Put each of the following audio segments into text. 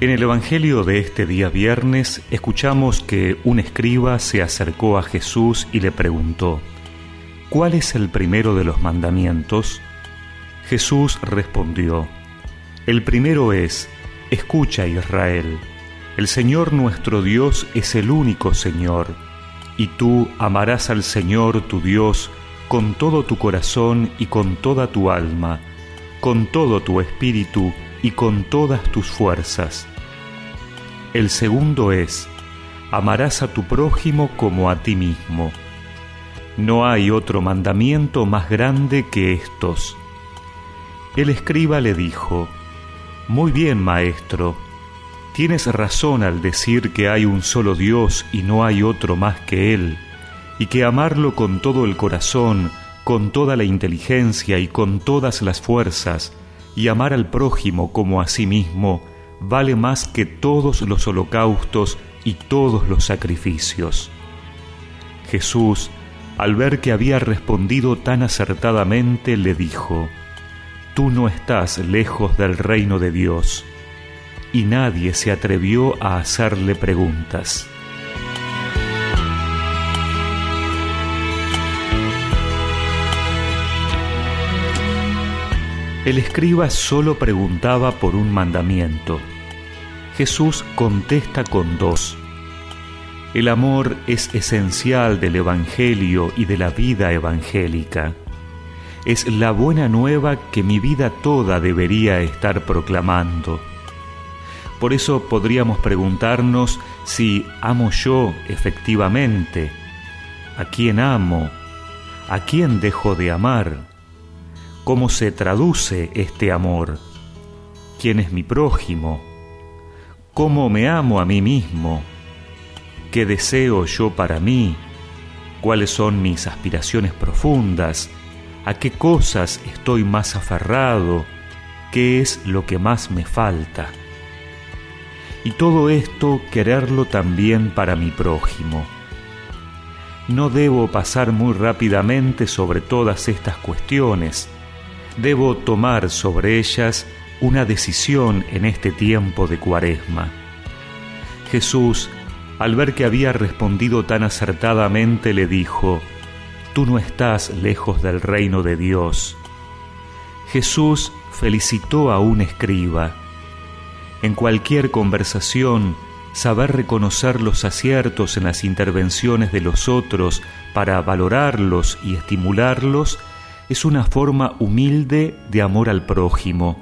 En el Evangelio de este día viernes escuchamos que un escriba se acercó a Jesús y le preguntó, ¿cuál es el primero de los mandamientos? Jesús respondió, el primero es, escucha Israel, el Señor nuestro Dios es el único Señor, y tú amarás al Señor tu Dios con todo tu corazón y con toda tu alma, con todo tu espíritu, y con todas tus fuerzas. El segundo es, amarás a tu prójimo como a ti mismo. No hay otro mandamiento más grande que estos. El escriba le dijo, Muy bien, maestro, tienes razón al decir que hay un solo Dios y no hay otro más que Él, y que amarlo con todo el corazón, con toda la inteligencia y con todas las fuerzas, y amar al prójimo como a sí mismo vale más que todos los holocaustos y todos los sacrificios. Jesús, al ver que había respondido tan acertadamente, le dijo, Tú no estás lejos del reino de Dios. Y nadie se atrevió a hacerle preguntas. El escriba solo preguntaba por un mandamiento. Jesús contesta con dos. El amor es esencial del Evangelio y de la vida evangélica. Es la buena nueva que mi vida toda debería estar proclamando. Por eso podríamos preguntarnos si amo yo efectivamente, a quién amo, a quién dejo de amar cómo se traduce este amor, quién es mi prójimo, cómo me amo a mí mismo, qué deseo yo para mí, cuáles son mis aspiraciones profundas, a qué cosas estoy más aferrado, qué es lo que más me falta. Y todo esto quererlo también para mi prójimo. No debo pasar muy rápidamente sobre todas estas cuestiones, debo tomar sobre ellas una decisión en este tiempo de cuaresma. Jesús, al ver que había respondido tan acertadamente, le dijo, Tú no estás lejos del reino de Dios. Jesús felicitó a un escriba. En cualquier conversación, saber reconocer los aciertos en las intervenciones de los otros para valorarlos y estimularlos es una forma humilde de amor al prójimo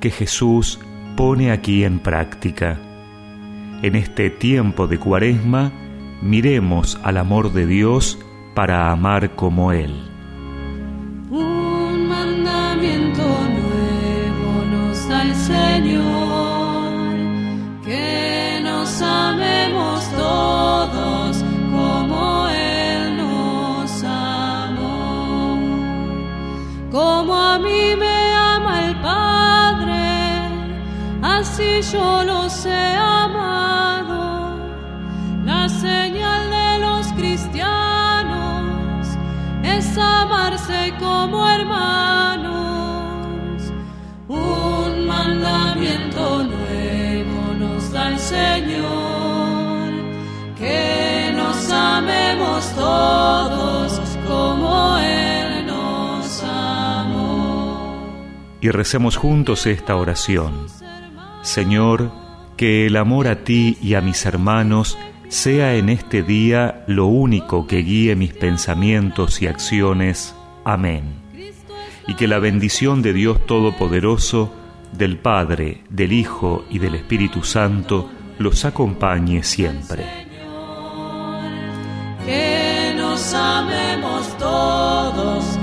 que Jesús pone aquí en práctica. En este tiempo de cuaresma, miremos al amor de Dios para amar como Él. Como a mí me ama el Padre, así yo los he amado. La señal de los cristianos es amarse como hermanos. Un mandamiento nuevo nos da el Señor, que nos amemos todos y recemos juntos esta oración. Señor, que el amor a ti y a mis hermanos sea en este día lo único que guíe mis pensamientos y acciones. Amén. Y que la bendición de Dios Todopoderoso, del Padre, del Hijo y del Espíritu Santo los acompañe siempre. Que nos amemos todos